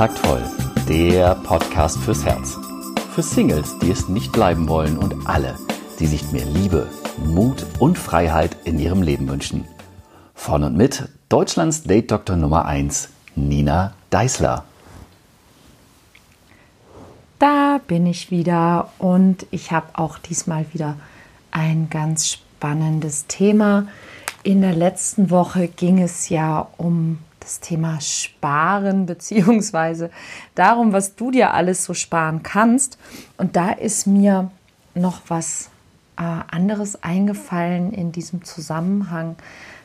Kontaktvoll, der Podcast fürs Herz. Für Singles, die es nicht bleiben wollen und alle, die sich mehr Liebe, Mut und Freiheit in ihrem Leben wünschen. Von und mit Deutschlands Date-Doktor Nummer 1, Nina Deißler. Da bin ich wieder und ich habe auch diesmal wieder ein ganz spannendes Thema. In der letzten Woche ging es ja um das Thema Sparen beziehungsweise darum, was du dir alles so sparen kannst. Und da ist mir noch was äh, anderes eingefallen in diesem Zusammenhang.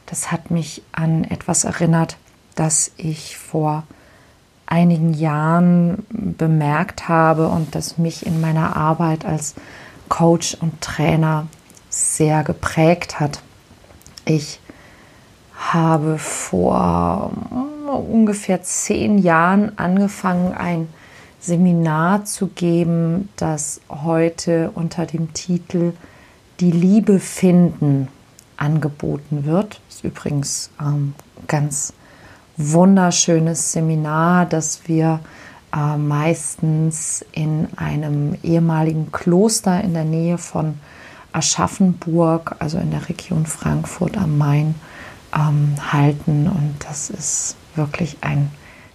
Das hat mich an etwas erinnert, das ich vor einigen Jahren bemerkt habe und das mich in meiner Arbeit als Coach und Trainer sehr geprägt hat. Ich habe vor mm, ungefähr zehn Jahren angefangen, ein Seminar zu geben, das heute unter dem Titel Die Liebe finden angeboten wird. Das ist übrigens ähm, ganz wunderschönes Seminar, das wir äh, meistens in einem ehemaligen Kloster in der Nähe von Aschaffenburg, also in der Region Frankfurt am Main, ähm, halten. Und das ist wirklich ein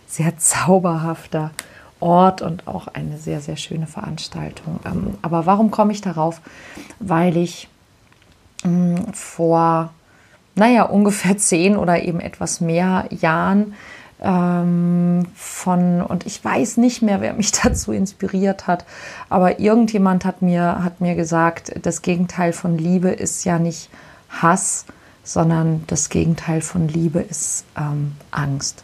sehr zauberhafter Ort und auch eine sehr, sehr schöne Veranstaltung. Ähm, aber warum komme ich darauf? Weil ich ähm, vor, naja, ungefähr zehn oder eben etwas mehr Jahren ähm, von, und ich weiß nicht mehr, wer mich dazu inspiriert hat, aber irgendjemand hat mir, hat mir gesagt, das Gegenteil von Liebe ist ja nicht Hass, sondern das Gegenteil von Liebe ist ähm, Angst.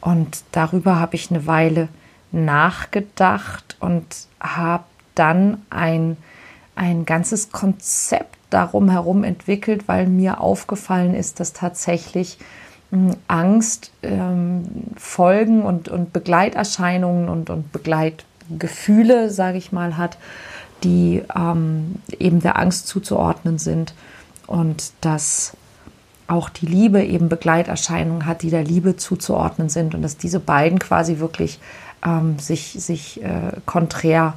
Und darüber habe ich eine Weile nachgedacht und habe dann ein, ein ganzes Konzept darum herum entwickelt, weil mir aufgefallen ist, dass tatsächlich hm, Angst ähm, Folgen und, und Begleiterscheinungen und, und Begleitgefühle, sage ich mal, hat, die ähm, eben der Angst zuzuordnen sind und dass auch die Liebe eben Begleiterscheinungen hat, die der Liebe zuzuordnen sind und dass diese beiden quasi wirklich ähm, sich, sich äh, konträr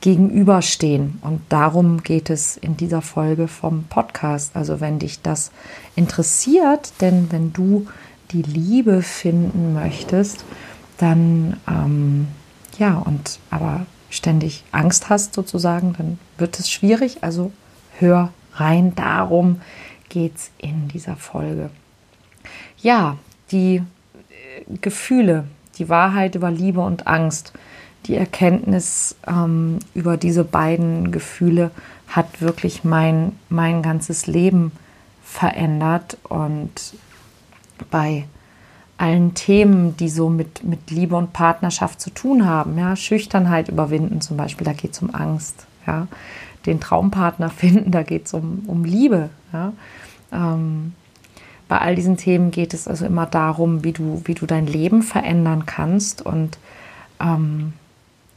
gegenüberstehen. Und darum geht es in dieser Folge vom Podcast. Also wenn dich das interessiert, denn wenn du die Liebe finden möchtest, dann ähm, ja, und aber ständig Angst hast sozusagen, dann wird es schwierig. Also hör rein. Darum geht es in dieser Folge. Ja, die äh, Gefühle, die Wahrheit über Liebe und Angst, die Erkenntnis ähm, über diese beiden Gefühle hat wirklich mein, mein ganzes Leben verändert und bei allen Themen, die so mit, mit Liebe und Partnerschaft zu tun haben, ja, Schüchternheit überwinden zum Beispiel, da geht es um Angst, ja, den Traumpartner finden, da geht es um, um Liebe, ja, ähm, bei all diesen Themen geht es also immer darum, wie du, wie du dein Leben verändern kannst. Und, ähm,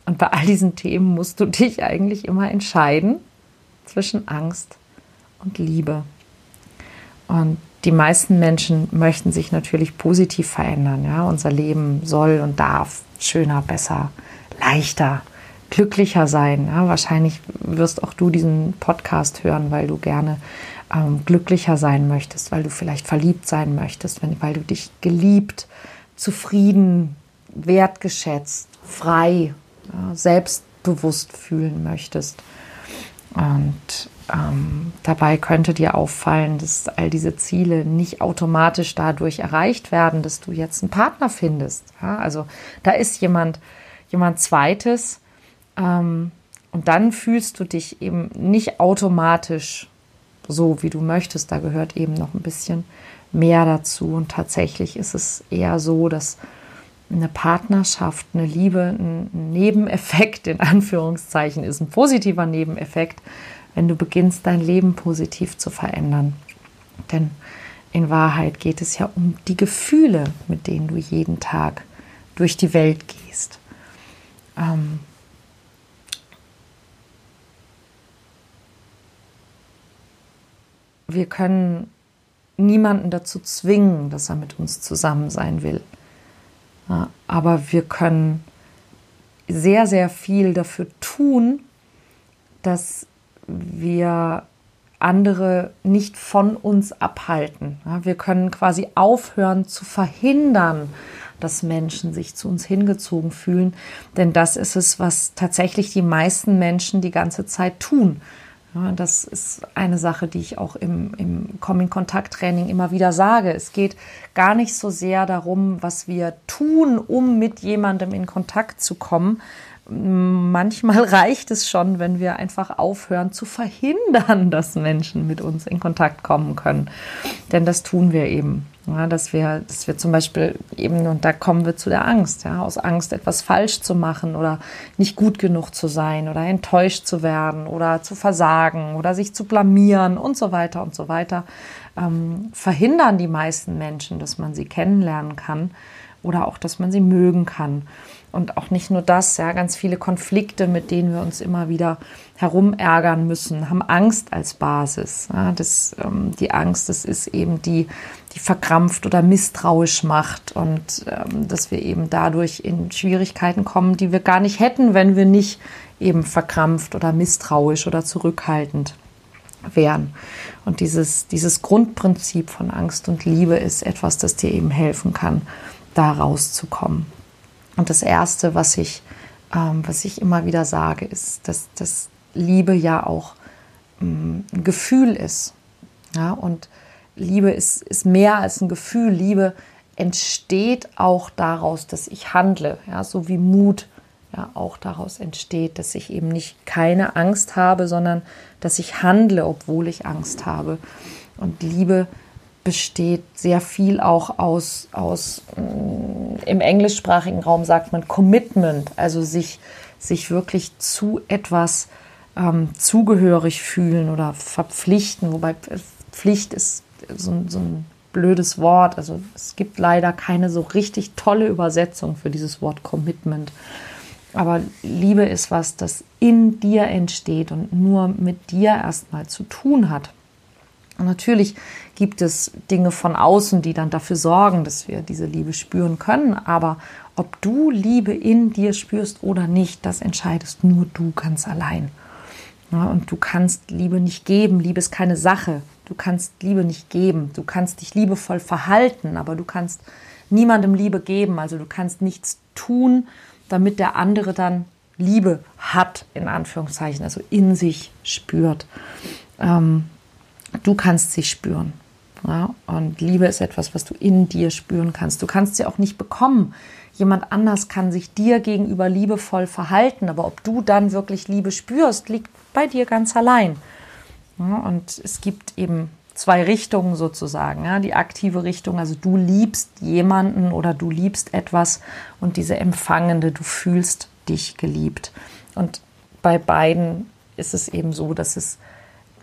und bei all diesen Themen musst du dich eigentlich immer entscheiden zwischen Angst und Liebe. Und die meisten Menschen möchten sich natürlich positiv verändern. Ja? Unser Leben soll und darf schöner, besser, leichter, glücklicher sein. Ja? Wahrscheinlich wirst auch du diesen Podcast hören, weil du gerne ähm, glücklicher sein möchtest, weil du vielleicht verliebt sein möchtest, wenn, weil du dich geliebt, zufrieden, wertgeschätzt, frei, ja, selbstbewusst fühlen möchtest. Und ähm, dabei könnte dir auffallen, dass all diese Ziele nicht automatisch dadurch erreicht werden, dass du jetzt einen Partner findest. Ja, also da ist jemand, jemand Zweites. Ähm, und dann fühlst du dich eben nicht automatisch so, wie du möchtest. Da gehört eben noch ein bisschen mehr dazu. Und tatsächlich ist es eher so, dass eine Partnerschaft, eine Liebe ein Nebeneffekt in Anführungszeichen ist, ein positiver Nebeneffekt, wenn du beginnst, dein Leben positiv zu verändern. Denn in Wahrheit geht es ja um die Gefühle, mit denen du jeden Tag durch die Welt gehst. Ähm, wir können niemanden dazu zwingen, dass er mit uns zusammen sein will. Aber wir können sehr, sehr viel dafür tun, dass wir andere nicht von uns abhalten. wir können quasi aufhören zu verhindern, dass Menschen sich zu uns hingezogen fühlen. Denn das ist es, was tatsächlich die meisten Menschen die ganze Zeit tun. Das ist eine Sache, die ich auch im, im Komm-in-Kontakt-Training immer wieder sage. Es geht gar nicht so sehr darum, was wir tun, um mit jemandem in Kontakt zu kommen. Manchmal reicht es schon, wenn wir einfach aufhören zu verhindern, dass Menschen mit uns in Kontakt kommen können. Denn das tun wir eben. Ja, dass wir, dass wir zum Beispiel eben, und da kommen wir zu der Angst, ja, aus Angst etwas falsch zu machen oder nicht gut genug zu sein oder enttäuscht zu werden oder zu versagen oder sich zu blamieren und so weiter und so weiter, ähm, verhindern die meisten Menschen, dass man sie kennenlernen kann oder auch, dass man sie mögen kann. Und auch nicht nur das, ja, ganz viele Konflikte, mit denen wir uns immer wieder herumärgern müssen, haben Angst als Basis. Ja, das, ähm, die Angst, das ist eben die, die verkrampft oder misstrauisch macht und ähm, dass wir eben dadurch in Schwierigkeiten kommen, die wir gar nicht hätten, wenn wir nicht eben verkrampft oder misstrauisch oder zurückhaltend wären. Und dieses, dieses Grundprinzip von Angst und Liebe ist etwas, das dir eben helfen kann, da rauszukommen. Und das Erste, was ich, ähm, was ich immer wieder sage, ist, dass, dass Liebe ja auch ähm, ein Gefühl ist. Ja? Und Liebe ist, ist mehr als ein Gefühl. Liebe entsteht auch daraus, dass ich handle, ja? so wie Mut ja auch daraus entsteht, dass ich eben nicht keine Angst habe, sondern dass ich handle, obwohl ich Angst habe. Und Liebe besteht sehr viel auch aus, aus mm, im englischsprachigen Raum sagt man Commitment, also sich, sich wirklich zu etwas ähm, zugehörig fühlen oder verpflichten, wobei Pflicht ist so, so ein blödes Wort. Also es gibt leider keine so richtig tolle Übersetzung für dieses Wort Commitment. Aber Liebe ist was, das in dir entsteht und nur mit dir erstmal zu tun hat. Und natürlich gibt es Dinge von außen, die dann dafür sorgen, dass wir diese Liebe spüren können. Aber ob du Liebe in dir spürst oder nicht, das entscheidest nur du ganz allein. Ja, und du kannst Liebe nicht geben. Liebe ist keine Sache. Du kannst Liebe nicht geben. Du kannst dich liebevoll verhalten, aber du kannst niemandem Liebe geben. Also du kannst nichts tun, damit der andere dann Liebe hat, in Anführungszeichen, also in sich spürt. Ähm, Du kannst sie spüren. Ja? Und Liebe ist etwas, was du in dir spüren kannst. Du kannst sie auch nicht bekommen. Jemand anders kann sich dir gegenüber liebevoll verhalten, aber ob du dann wirklich Liebe spürst, liegt bei dir ganz allein. Ja? Und es gibt eben zwei Richtungen sozusagen. Ja? Die aktive Richtung, also du liebst jemanden oder du liebst etwas und diese empfangende, du fühlst dich geliebt. Und bei beiden ist es eben so, dass es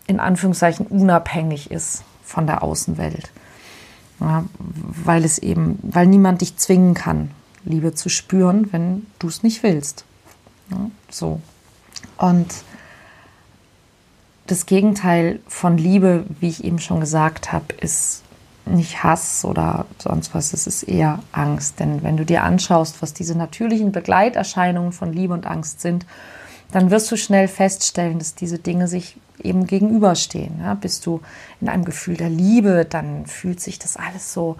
in Anführungszeichen unabhängig ist von der Außenwelt. Ja, weil es eben, weil niemand dich zwingen kann, Liebe zu spüren, wenn du es nicht willst. Ja, so. Und das Gegenteil von Liebe, wie ich eben schon gesagt habe, ist nicht Hass oder sonst was, es ist eher Angst. Denn wenn du dir anschaust, was diese natürlichen Begleiterscheinungen von Liebe und Angst sind, dann wirst du schnell feststellen, dass diese Dinge sich eben gegenüberstehen. Ja, bist du in einem Gefühl der Liebe, dann fühlt sich das alles so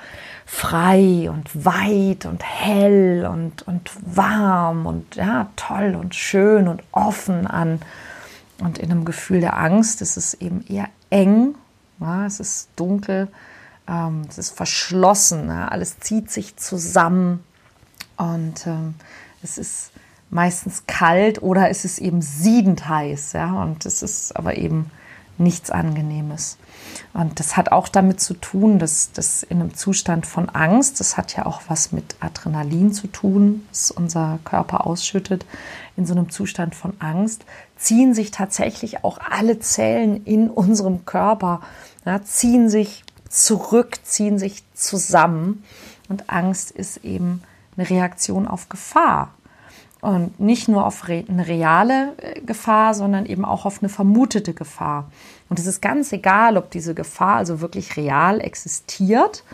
frei und weit und hell und, und warm und ja, toll und schön und offen an. Und in einem Gefühl der Angst ist es eben eher eng, ja, es ist dunkel, ähm, es ist verschlossen, ja, alles zieht sich zusammen und ähm, es ist meistens kalt oder ist es eben siedend heiß. Ja? Und es ist aber eben nichts Angenehmes. Und das hat auch damit zu tun, dass das in einem Zustand von Angst, das hat ja auch was mit Adrenalin zu tun, das unser Körper ausschüttet, in so einem Zustand von Angst, ziehen sich tatsächlich auch alle Zellen in unserem Körper, ja, ziehen sich zurück, ziehen sich zusammen. Und Angst ist eben eine Reaktion auf Gefahr. Und nicht nur auf eine reale äh, Gefahr, sondern eben auch auf eine vermutete Gefahr. Und es ist ganz egal, ob diese Gefahr also wirklich real existiert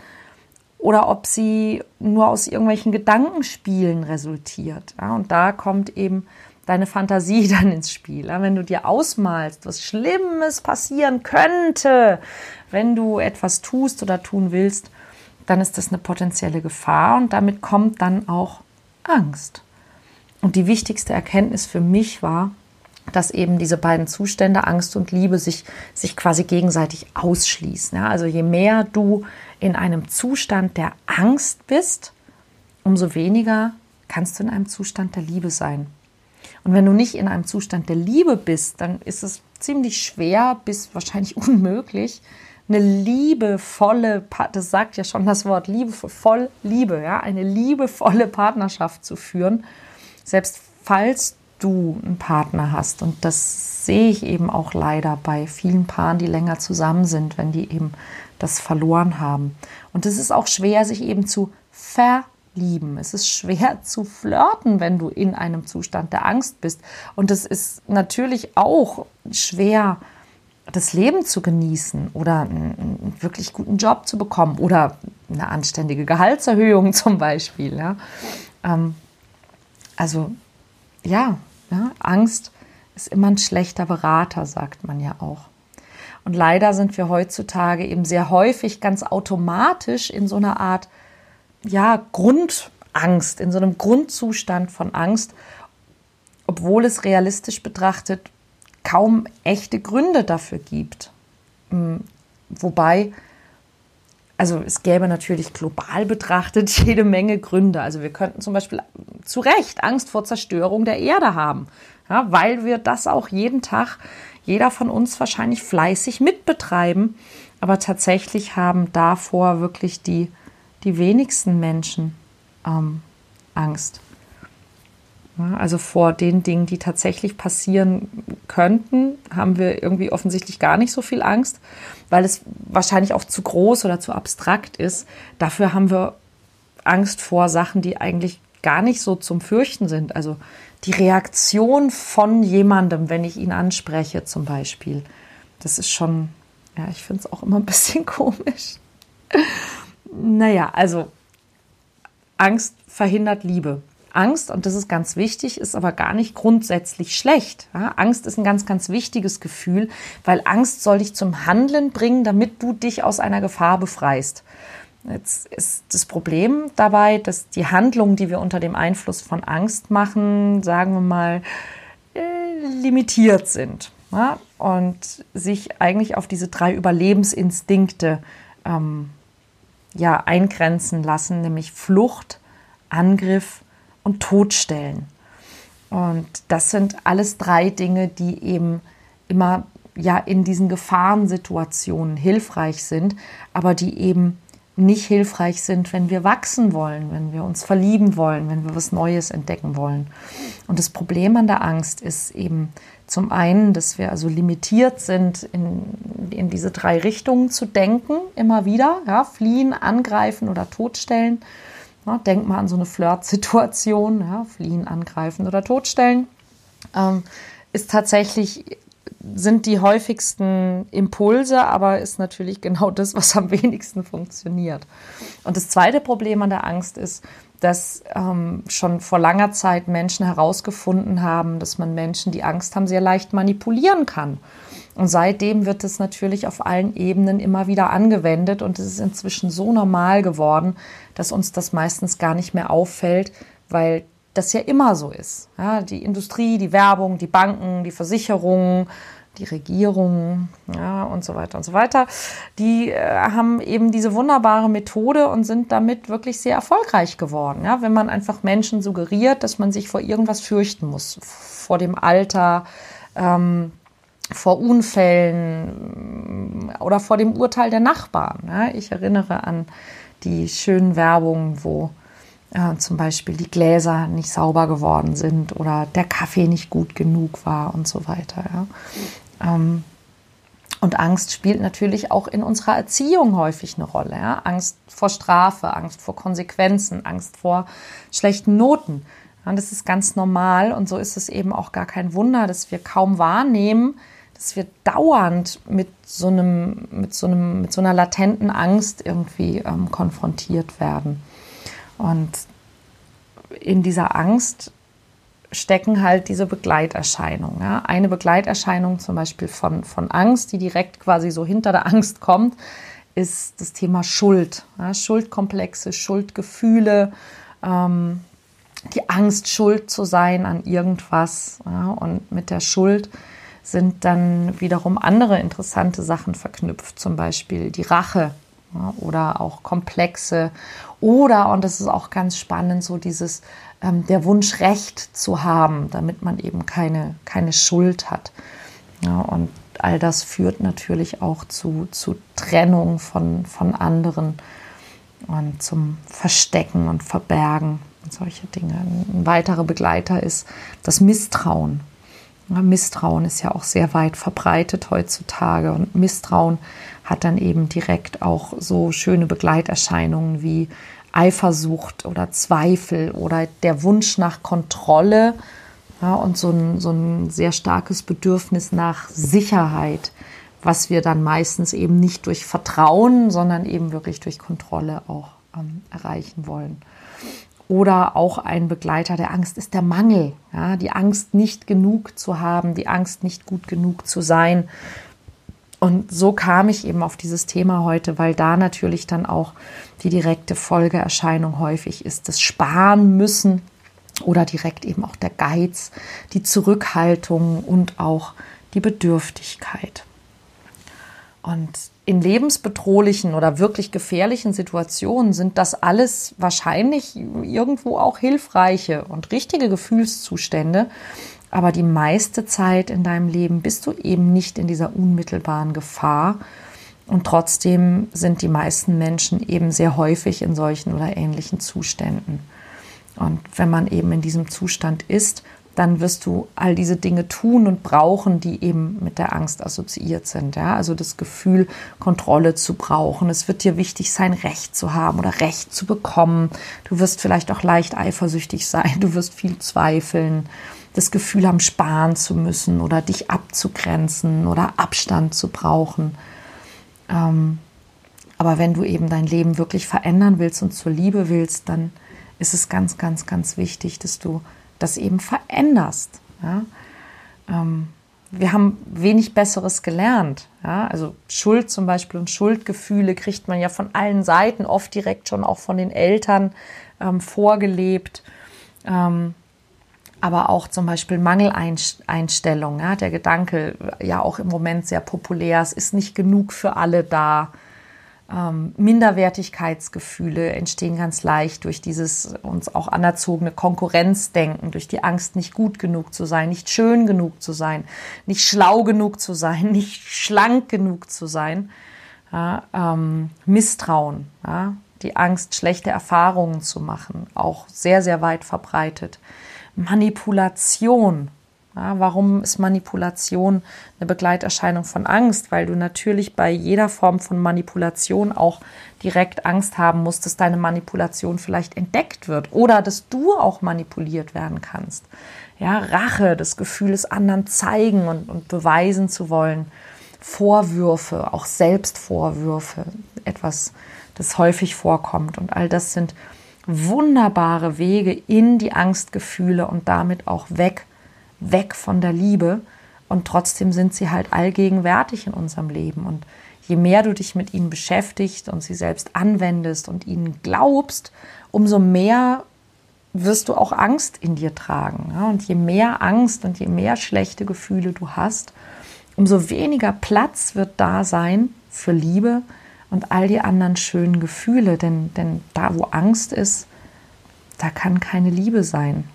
oder ob sie nur aus irgendwelchen Gedankenspielen resultiert. Ja, und da kommt eben deine Fantasie dann ins Spiel. Ja, wenn du dir ausmalst, was Schlimmes passieren könnte, wenn du etwas tust oder tun willst, dann ist das eine potenzielle Gefahr und damit kommt dann auch Angst. Und die wichtigste Erkenntnis für mich war, dass eben diese beiden Zustände, Angst und Liebe, sich, sich quasi gegenseitig ausschließen. Ja, also je mehr du in einem Zustand der Angst bist, umso weniger kannst du in einem Zustand der Liebe sein. Und wenn du nicht in einem Zustand der Liebe bist, dann ist es ziemlich schwer bis wahrscheinlich unmöglich, eine liebevolle, das sagt ja schon das Wort Liebe, voll Liebe, ja, eine liebevolle Partnerschaft zu führen, selbst falls du einen Partner hast. Und das sehe ich eben auch leider bei vielen Paaren, die länger zusammen sind, wenn die eben das verloren haben. Und es ist auch schwer, sich eben zu verlieben. Es ist schwer zu flirten, wenn du in einem Zustand der Angst bist. Und es ist natürlich auch schwer, das Leben zu genießen oder einen, wirklich guten Job zu bekommen oder eine anständige Gehaltserhöhung zum Beispiel. Ja. Ähm, also ja, ja, Angst ist immer ein schlechter Berater, sagt man ja auch. Und leider sind wir heutzutage eben sehr häufig ganz automatisch in so einer Art ja, Grundangst, in so einem Grundzustand von Angst, obwohl es realistisch betrachtet kaum echte Gründe dafür gibt. Hm, wobei, also es gäbe natürlich global betrachtet jede Menge Gründe. Also wir könnten zum Beispiel zu Recht Angst vor Zerstörung der Erde haben, ja, weil wir das auch jeden Tag, jeder von uns wahrscheinlich fleißig mitbetreiben. Aber tatsächlich haben davor wirklich die, die wenigsten Menschen ähm, Angst. Also vor den Dingen, die tatsächlich passieren könnten, haben wir irgendwie offensichtlich gar nicht so viel Angst, weil es wahrscheinlich auch zu groß oder zu abstrakt ist. Dafür haben wir Angst vor Sachen, die eigentlich gar nicht so zum Fürchten sind. Also die Reaktion von jemandem, wenn ich ihn anspreche zum Beispiel, das ist schon, ja, ich finde es auch immer ein bisschen komisch. naja, also Angst verhindert Liebe. Angst, und das ist ganz wichtig, ist aber gar nicht grundsätzlich schlecht. Ja, Angst ist ein ganz, ganz wichtiges Gefühl, weil Angst soll dich zum Handeln bringen, damit du dich aus einer Gefahr befreist. Jetzt ist das Problem dabei, dass die Handlungen, die wir unter dem Einfluss von Angst machen, sagen wir mal, äh, limitiert sind ja, und sich eigentlich auf diese drei Überlebensinstinkte ähm, ja, eingrenzen lassen, nämlich Flucht, Angriff und Todstellen. Und das sind alles drei Dinge, die eben immer ja in diesen Gefahrensituationen hilfreich sind, aber die eben nicht hilfreich sind, wenn wir wachsen wollen, wenn wir uns verlieben wollen, wenn wir was Neues entdecken wollen. Und das Problem an der Angst ist eben zum einen, dass wir also limitiert sind, in, in diese drei Richtungen zu denken, immer wieder, ja, fliehen, angreifen oder totstellen. Ja, denk mal an so eine Flirt-Situation, ja, fliehen, angreifen oder totstellen. Ähm, ist tatsächlich, sind die häufigsten Impulse, aber ist natürlich genau das, was am wenigsten funktioniert. Und das zweite Problem an der Angst ist, dass ähm, schon vor langer Zeit Menschen herausgefunden haben, dass man Menschen, die Angst haben, sehr leicht manipulieren kann. Und seitdem wird es natürlich auf allen Ebenen immer wieder angewendet und es ist inzwischen so normal geworden, dass uns das meistens gar nicht mehr auffällt, weil das ja immer so ist. Ja, die Industrie, die Werbung, die Banken, die Versicherungen, die Regierungen ja, und so weiter und so weiter, die äh, haben eben diese wunderbare Methode und sind damit wirklich sehr erfolgreich geworden. Ja, wenn man einfach Menschen suggeriert, dass man sich vor irgendwas fürchten muss, vor dem Alter, ähm, vor Unfällen oder vor dem Urteil der Nachbarn. Ja, ich erinnere an die schönen Werbungen, wo äh, zum Beispiel die Gläser nicht sauber geworden sind oder der Kaffee nicht gut genug war und so weiter. Ähm, und Angst spielt natürlich auch in unserer Erziehung häufig eine Rolle. Angst vor Strafe, Angst vor Konsequenzen, Angst vor schlechten Noten. Ja, das ist ganz normal und so ist es eben auch gar kein Wunder, dass wir kaum wahrnehmen, dass wir dauernd mit so einem, mit so einem, mit so einer latenten Angst irgendwie ähm, konfrontiert werden. Und in dieser Angst stecken halt diese Begleiterscheinungen. Ja? Eine Begleiterscheinung zum Beispiel von, von Angst, die direkt quasi so hinter der Angst kommt, ist das Thema Schuld. Ja? Schuldkomplexe, Schuldgefühle, ähm, die Angst, schuld zu sein an irgendwas. Ja? Und mit der Schuld sind dann wiederum andere interessante Sachen verknüpft, zum Beispiel die Rache ja? oder auch komplexe oder, und das ist auch ganz spannend, so dieses ähm, der Wunsch, Recht zu haben, damit man eben keine, keine Schuld hat. Ja, und all das führt natürlich auch zu, zu Trennung von, von anderen und zum Verstecken und Verbergen und solche Dinge. Ein weiterer Begleiter ist das Misstrauen. Misstrauen ist ja auch sehr weit verbreitet heutzutage und Misstrauen hat dann eben direkt auch so schöne Begleiterscheinungen wie Eifersucht oder Zweifel oder der Wunsch nach Kontrolle ja, und so ein, so ein sehr starkes Bedürfnis nach Sicherheit, was wir dann meistens eben nicht durch Vertrauen, sondern eben wirklich durch Kontrolle auch ähm, erreichen wollen. Oder auch ein Begleiter der Angst ist der Mangel. Ja, die Angst, nicht genug zu haben, die Angst, nicht gut genug zu sein. Und so kam ich eben auf dieses Thema heute, weil da natürlich dann auch die direkte Folgeerscheinung häufig ist, das Sparen müssen oder direkt eben auch der Geiz, die Zurückhaltung und auch die Bedürftigkeit. Und in lebensbedrohlichen oder wirklich gefährlichen Situationen sind das alles wahrscheinlich irgendwo auch hilfreiche und richtige Gefühlszustände. Aber die meiste Zeit in deinem Leben bist du eben nicht in dieser unmittelbaren Gefahr und trotzdem sind die meisten Menschen eben sehr häufig in solchen oder ähnlichen Zuständen. Und wenn man eben in diesem Zustand ist, dann wirst du all diese Dinge tun und brauchen, die eben mit der Angst assoziiert sind. Ja? Also das Gefühl, Kontrolle zu brauchen. Es wird dir wichtig sein, Recht zu haben oder Recht zu bekommen. Du wirst vielleicht auch leicht eifersüchtig sein. Du wirst viel zweifeln. Das Gefühl haben, sparen zu müssen oder dich abzugrenzen oder Abstand zu brauchen. Ähm, aber wenn du eben dein Leben wirklich verändern willst und zur Liebe willst, dann ist es ganz, ganz, ganz wichtig, dass du das eben veränderst. Ja? Ähm, wir haben wenig Besseres gelernt. Ja? Also Schuld zum Beispiel und Schuldgefühle kriegt man ja von allen Seiten, oft direkt schon auch von den Eltern ähm, vorgelebt. Ähm, aber auch zum Beispiel Mangeleinstellung. Ja, der Gedanke, ja auch im Moment sehr populär, es ist nicht genug für alle da. Ähm, Minderwertigkeitsgefühle entstehen ganz leicht durch dieses uns auch anerzogene Konkurrenzdenken, durch die Angst, nicht gut genug zu sein, nicht schön genug zu sein, nicht schlau genug zu sein, nicht schlank genug zu sein. Ja, ähm, Misstrauen, ja, die Angst, schlechte Erfahrungen zu machen, auch sehr, sehr weit verbreitet. Manipulation. Ja, warum ist Manipulation eine Begleiterscheinung von Angst? Weil du natürlich bei jeder Form von Manipulation auch direkt Angst haben musst, dass deine Manipulation vielleicht entdeckt wird oder dass du auch manipuliert werden kannst. Ja, Rache, das Gefühl, es anderen zeigen und, und beweisen zu wollen. Vorwürfe, auch Selbstvorwürfe, etwas, das häufig vorkommt. Und all das sind wunderbare Wege in die Angstgefühle und damit auch weg, weg von der Liebe. Und trotzdem sind sie halt allgegenwärtig in unserem Leben. Und je mehr du dich mit ihnen beschäftigst und sie selbst anwendest und ihnen glaubst, umso mehr wirst du auch Angst in dir tragen. Und je mehr Angst und je mehr schlechte Gefühle du hast, umso weniger Platz wird da sein für Liebe, und all die anderen schönen Gefühle. Denn, denn da, wo Angst ist, da kann keine Liebe sein.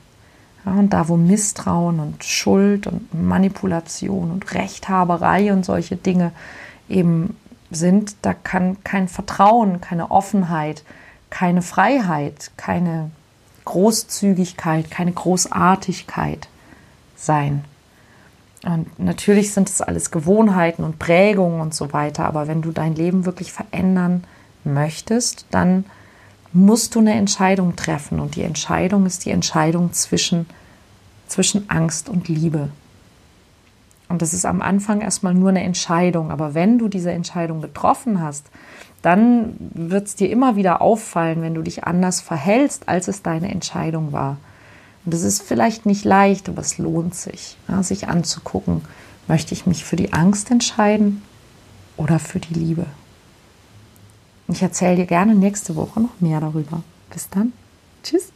Ja, und da, wo Misstrauen und Schuld und Manipulation und Rechthaberei und solche Dinge eben sind, da kann kein Vertrauen, keine Offenheit, keine Freiheit, keine Großzügigkeit, keine Großartigkeit sein. Und natürlich sind es alles Gewohnheiten und Prägungen und so weiter, aber wenn du dein Leben wirklich verändern möchtest, dann musst du eine Entscheidung treffen. Und die Entscheidung ist die Entscheidung zwischen, zwischen Angst und Liebe. Und das ist am Anfang erstmal nur eine Entscheidung. Aber wenn du diese Entscheidung getroffen hast, dann wird es dir immer wieder auffallen, wenn du dich anders verhältst, als es deine Entscheidung war. Und das ist vielleicht nicht leicht, aber es lohnt sich, ja, sich anzugucken. Möchte ich mich für die Angst entscheiden oder für die Liebe? Ich erzähle dir gerne nächste Woche noch mehr darüber. Bis dann. Tschüss.